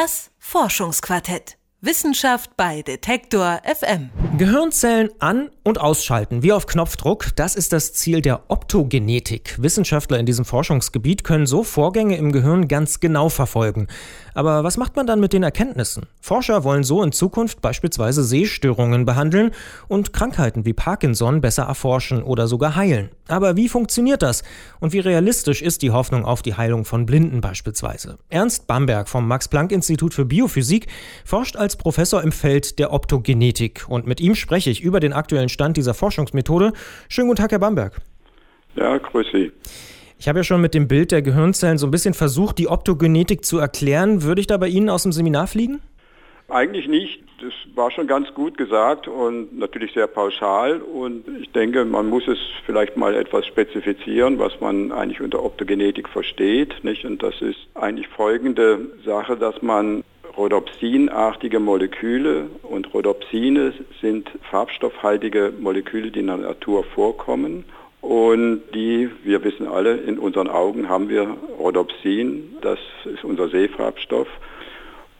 Das Forschungsquartett. Wissenschaft bei Detektor FM. Gehirnzellen an- und ausschalten, wie auf Knopfdruck, das ist das Ziel der Optogenetik. Wissenschaftler in diesem Forschungsgebiet können so Vorgänge im Gehirn ganz genau verfolgen. Aber was macht man dann mit den Erkenntnissen? Forscher wollen so in Zukunft beispielsweise Sehstörungen behandeln und Krankheiten wie Parkinson besser erforschen oder sogar heilen. Aber wie funktioniert das? Und wie realistisch ist die Hoffnung auf die Heilung von Blinden beispielsweise? Ernst Bamberg vom Max-Planck-Institut für Biophysik forscht als Professor im Feld der Optogenetik. Und mit ihm spreche ich über den aktuellen Stand dieser Forschungsmethode. Schönen guten Tag, Herr Bamberg. Ja, grüß Sie. Ich habe ja schon mit dem Bild der Gehirnzellen so ein bisschen versucht, die Optogenetik zu erklären. Würde ich da bei Ihnen aus dem Seminar fliegen? Eigentlich nicht. Das war schon ganz gut gesagt und natürlich sehr pauschal. Und ich denke, man muss es vielleicht mal etwas spezifizieren, was man eigentlich unter Optogenetik versteht. Nicht? Und das ist eigentlich folgende Sache, dass man Rhodopsinartige Moleküle und Rhodopsine sind farbstoffhaltige Moleküle, die in der Natur vorkommen. Und die, wir wissen alle, in unseren Augen haben wir Rhodopsin, das ist unser Sehfarbstoff.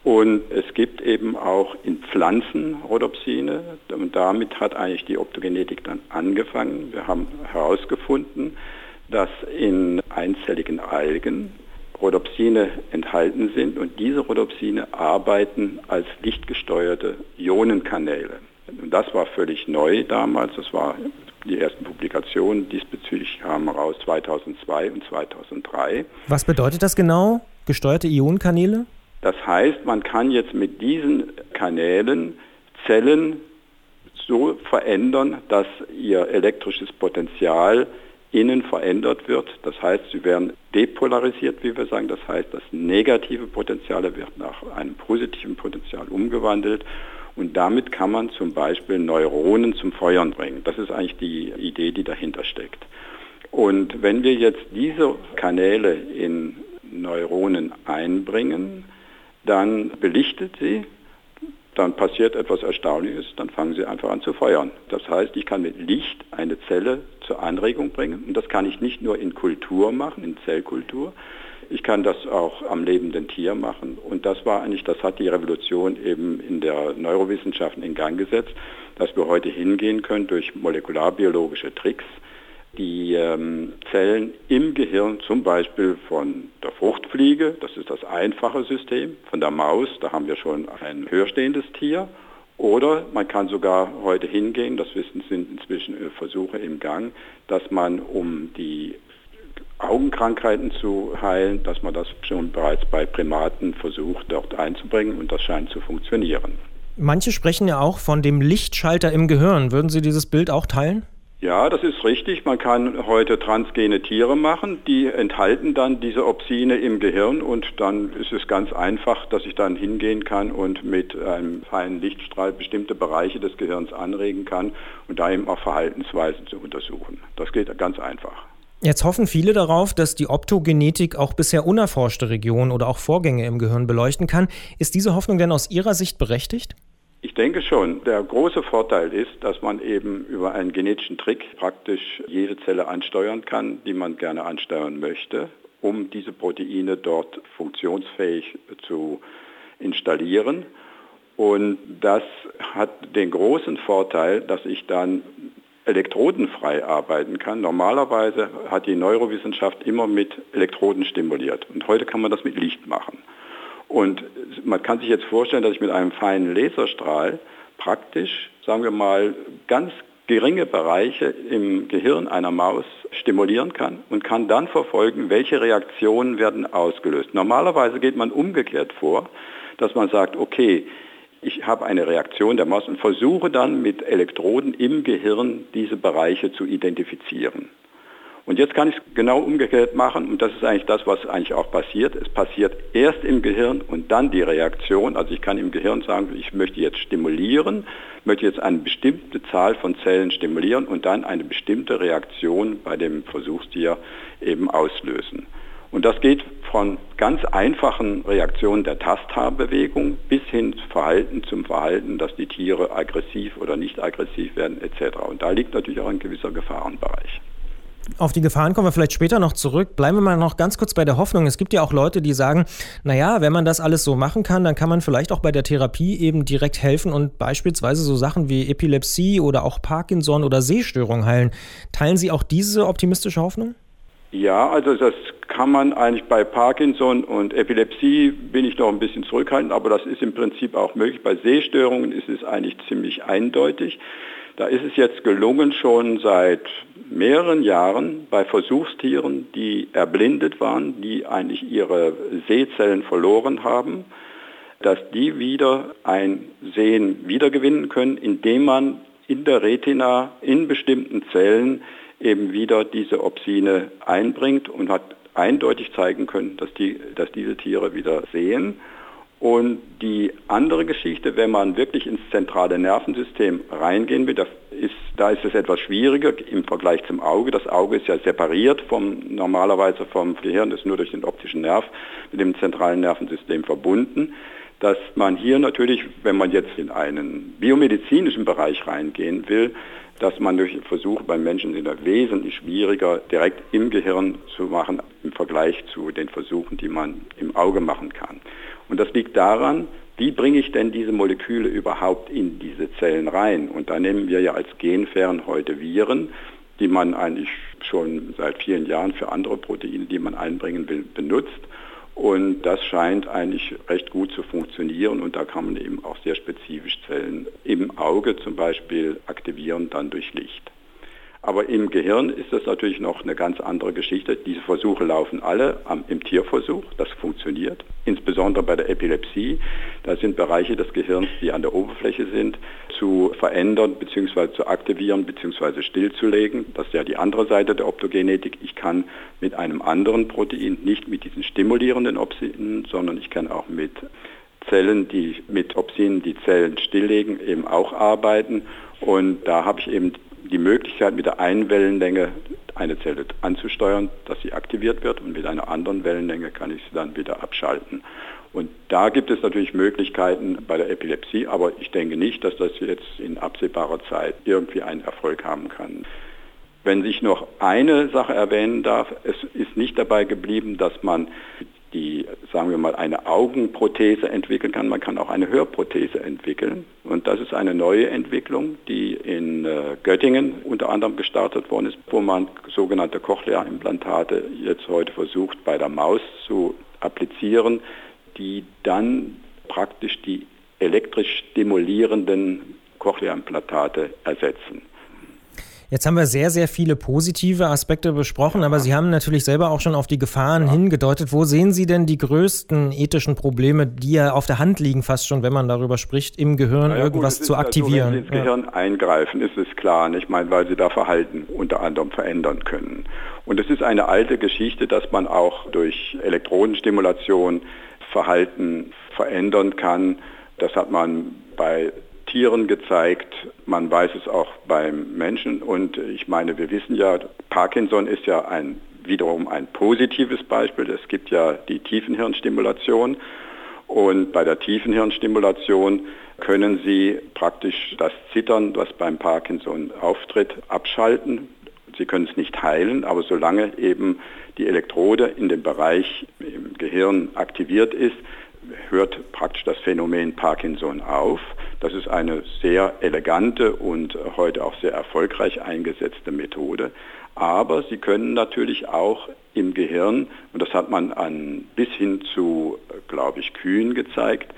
Und es gibt eben auch in Pflanzen Rhodopsine und damit hat eigentlich die Optogenetik dann angefangen. Wir haben herausgefunden, dass in einzelligen Algen Rhodopsine enthalten sind und diese Rhodopsine arbeiten als lichtgesteuerte Ionenkanäle. Und das war völlig neu damals, das war die ersten Publikationen diesbezüglich kamen raus 2002 und 2003. Was bedeutet das genau, gesteuerte Ionenkanäle? Das heißt, man kann jetzt mit diesen Kanälen Zellen so verändern, dass ihr elektrisches Potenzial innen verändert wird. Das heißt, sie werden depolarisiert, wie wir sagen. Das heißt, das negative Potenzial wird nach einem positiven Potenzial umgewandelt und damit kann man zum Beispiel Neuronen zum Feuern bringen. Das ist eigentlich die Idee, die dahinter steckt. Und wenn wir jetzt diese Kanäle in Neuronen einbringen, dann belichtet sie, dann passiert etwas Erstaunliches, dann fangen sie einfach an zu feuern. Das heißt, ich kann mit Licht eine Zelle zur Anregung bringen und das kann ich nicht nur in Kultur machen, in Zellkultur, ich kann das auch am lebenden Tier machen. Und das war eigentlich, das hat die Revolution eben in der Neurowissenschaften in Gang gesetzt, dass wir heute hingehen können durch molekularbiologische Tricks, die ähm, Zellen im Gehirn zum Beispiel von der Fruchtfliege, das ist das einfache System, von der Maus, da haben wir schon ein höherstehendes Tier, oder man kann sogar heute hingehen, das wissen sind inzwischen Versuche im Gang, dass man um die Augenkrankheiten zu heilen, dass man das schon bereits bei Primaten versucht, dort einzubringen und das scheint zu funktionieren. Manche sprechen ja auch von dem Lichtschalter im Gehirn. Würden Sie dieses Bild auch teilen? Ja, das ist richtig. Man kann heute transgene Tiere machen, die enthalten dann diese Opsine im Gehirn und dann ist es ganz einfach, dass ich dann hingehen kann und mit einem feinen Lichtstrahl bestimmte Bereiche des Gehirns anregen kann und da eben auch Verhaltensweisen zu untersuchen. Das geht ganz einfach. Jetzt hoffen viele darauf, dass die Optogenetik auch bisher unerforschte Regionen oder auch Vorgänge im Gehirn beleuchten kann. Ist diese Hoffnung denn aus Ihrer Sicht berechtigt? Ich denke schon. Der große Vorteil ist, dass man eben über einen genetischen Trick praktisch jede Zelle ansteuern kann, die man gerne ansteuern möchte, um diese Proteine dort funktionsfähig zu installieren. Und das hat den großen Vorteil, dass ich dann elektrodenfrei arbeiten kann. Normalerweise hat die Neurowissenschaft immer mit Elektroden stimuliert und heute kann man das mit Licht machen. Und man kann sich jetzt vorstellen, dass ich mit einem feinen Laserstrahl praktisch, sagen wir mal, ganz geringe Bereiche im Gehirn einer Maus stimulieren kann und kann dann verfolgen, welche Reaktionen werden ausgelöst. Normalerweise geht man umgekehrt vor, dass man sagt, okay, ich habe eine Reaktion der Maus und versuche dann mit Elektroden im Gehirn diese Bereiche zu identifizieren. Und jetzt kann ich es genau umgekehrt machen und das ist eigentlich das, was eigentlich auch passiert. Es passiert erst im Gehirn und dann die Reaktion. Also ich kann im Gehirn sagen, ich möchte jetzt stimulieren, möchte jetzt eine bestimmte Zahl von Zellen stimulieren und dann eine bestimmte Reaktion bei dem Versuchstier eben auslösen. Und das geht von ganz einfachen Reaktionen der Tasthaarbewegung bis hin Verhalten zum Verhalten, dass die Tiere aggressiv oder nicht aggressiv werden etc. Und da liegt natürlich auch ein gewisser Gefahrenbereich. Auf die Gefahren kommen wir vielleicht später noch zurück. Bleiben wir mal noch ganz kurz bei der Hoffnung. Es gibt ja auch Leute, die sagen, naja, wenn man das alles so machen kann, dann kann man vielleicht auch bei der Therapie eben direkt helfen und beispielsweise so Sachen wie Epilepsie oder auch Parkinson oder Sehstörung heilen. Teilen Sie auch diese optimistische Hoffnung? Ja, also das kann man eigentlich bei Parkinson und Epilepsie bin ich noch ein bisschen zurückhaltend, aber das ist im Prinzip auch möglich. Bei Sehstörungen ist es eigentlich ziemlich eindeutig. Da ist es jetzt gelungen, schon seit mehreren Jahren bei Versuchstieren, die erblindet waren, die eigentlich ihre Sehzellen verloren haben, dass die wieder ein Sehen wiedergewinnen können, indem man in der Retina in bestimmten Zellen eben wieder diese Opsine einbringt und hat eindeutig zeigen können, dass, die, dass diese Tiere wieder sehen. Und die andere Geschichte, wenn man wirklich ins zentrale Nervensystem reingehen will, da ist, da ist es etwas schwieriger im Vergleich zum Auge. Das Auge ist ja separiert vom, normalerweise vom Gehirn, ist nur durch den optischen Nerv mit dem zentralen Nervensystem verbunden. Dass man hier natürlich, wenn man jetzt in einen biomedizinischen Bereich reingehen will, dass man durch Versuche beim Menschen sind wesentlich schwieriger direkt im Gehirn zu machen im Vergleich zu den Versuchen, die man im Auge machen kann. Und das liegt daran, wie bringe ich denn diese Moleküle überhaupt in diese Zellen rein? Und da nehmen wir ja als Genfern heute Viren, die man eigentlich schon seit vielen Jahren für andere Proteine, die man einbringen will, benutzt. Und das scheint eigentlich recht gut zu funktionieren und da kann man eben auch sehr spezifisch Zellen im Auge zum Beispiel aktivieren, dann durch Licht. Aber im Gehirn ist das natürlich noch eine ganz andere Geschichte. Diese Versuche laufen alle am, im Tierversuch, das funktioniert. Insbesondere bei der Epilepsie. Da sind Bereiche des Gehirns, die an der Oberfläche sind, zu verändern bzw. zu aktivieren bzw. stillzulegen. Das ist ja die andere Seite der Optogenetik. Ich kann mit einem anderen Protein, nicht mit diesen stimulierenden Opsinen, sondern ich kann auch mit Zellen, die mit Opsinen die Zellen stilllegen, eben auch arbeiten. Und da habe ich eben die Möglichkeit, mit der einen Wellenlänge eine Zelle anzusteuern, dass sie aktiviert wird und mit einer anderen Wellenlänge kann ich sie dann wieder abschalten. Und da gibt es natürlich Möglichkeiten bei der Epilepsie, aber ich denke nicht, dass das jetzt in absehbarer Zeit irgendwie einen Erfolg haben kann. Wenn ich noch eine Sache erwähnen darf, es ist nicht dabei geblieben, dass man die, sagen wir mal, eine Augenprothese entwickeln kann. Man kann auch eine Hörprothese entwickeln. Und das ist eine neue Entwicklung, die in äh, Göttingen unter anderem gestartet worden ist, wo man sogenannte Cochlea-Implantate jetzt heute versucht, bei der Maus zu applizieren, die dann praktisch die elektrisch stimulierenden Cochlea-Implantate ersetzen. Jetzt haben wir sehr, sehr viele positive Aspekte besprochen, aber Sie haben natürlich selber auch schon auf die Gefahren ja. hingedeutet. Wo sehen Sie denn die größten ethischen Probleme, die ja auf der Hand liegen, fast schon, wenn man darüber spricht, im Gehirn ja, irgendwas gut, zu aktivieren? wenn Sie ins Gehirn eingreifen, ist es klar. Ich meine, weil Sie da Verhalten unter anderem verändern können. Und es ist eine alte Geschichte, dass man auch durch Elektrodenstimulation Verhalten verändern kann. Das hat man bei Tieren gezeigt. Man weiß es auch beim Menschen. Und ich meine, wir wissen ja, Parkinson ist ja ein, wiederum ein positives Beispiel. Es gibt ja die Tiefenhirnstimulation. Und bei der Tiefenhirnstimulation können Sie praktisch das Zittern, was beim Parkinson auftritt, abschalten. Sie können es nicht heilen, aber solange eben die Elektrode in dem Bereich im Gehirn aktiviert ist, hört praktisch das Phänomen Parkinson auf. Das ist eine sehr elegante und heute auch sehr erfolgreich eingesetzte Methode. Aber sie können natürlich auch im Gehirn, und das hat man an, bis hin zu, glaube ich, Kühen gezeigt,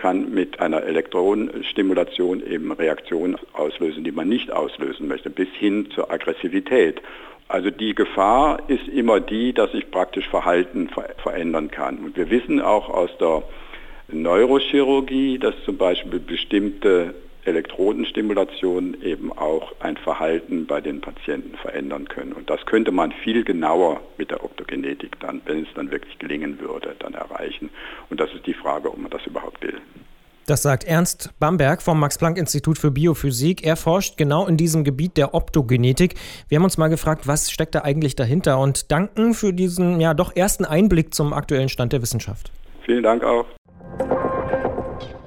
kann mit einer Elektronenstimulation eben Reaktionen auslösen, die man nicht auslösen möchte, bis hin zur Aggressivität. Also die Gefahr ist immer die, dass sich praktisch Verhalten verändern kann. Und wir wissen auch aus der Neurochirurgie, dass zum Beispiel bestimmte Elektrodenstimulationen eben auch ein Verhalten bei den Patienten verändern können. Und das könnte man viel genauer mit der Optogenetik dann, wenn es dann wirklich gelingen würde, dann erreichen. Und das ist die Frage, ob man das überhaupt will. Das sagt Ernst Bamberg vom Max-Planck-Institut für Biophysik. Er forscht genau in diesem Gebiet der Optogenetik. Wir haben uns mal gefragt, was steckt da eigentlich dahinter und danken für diesen ja doch ersten Einblick zum aktuellen Stand der Wissenschaft. Vielen Dank auch.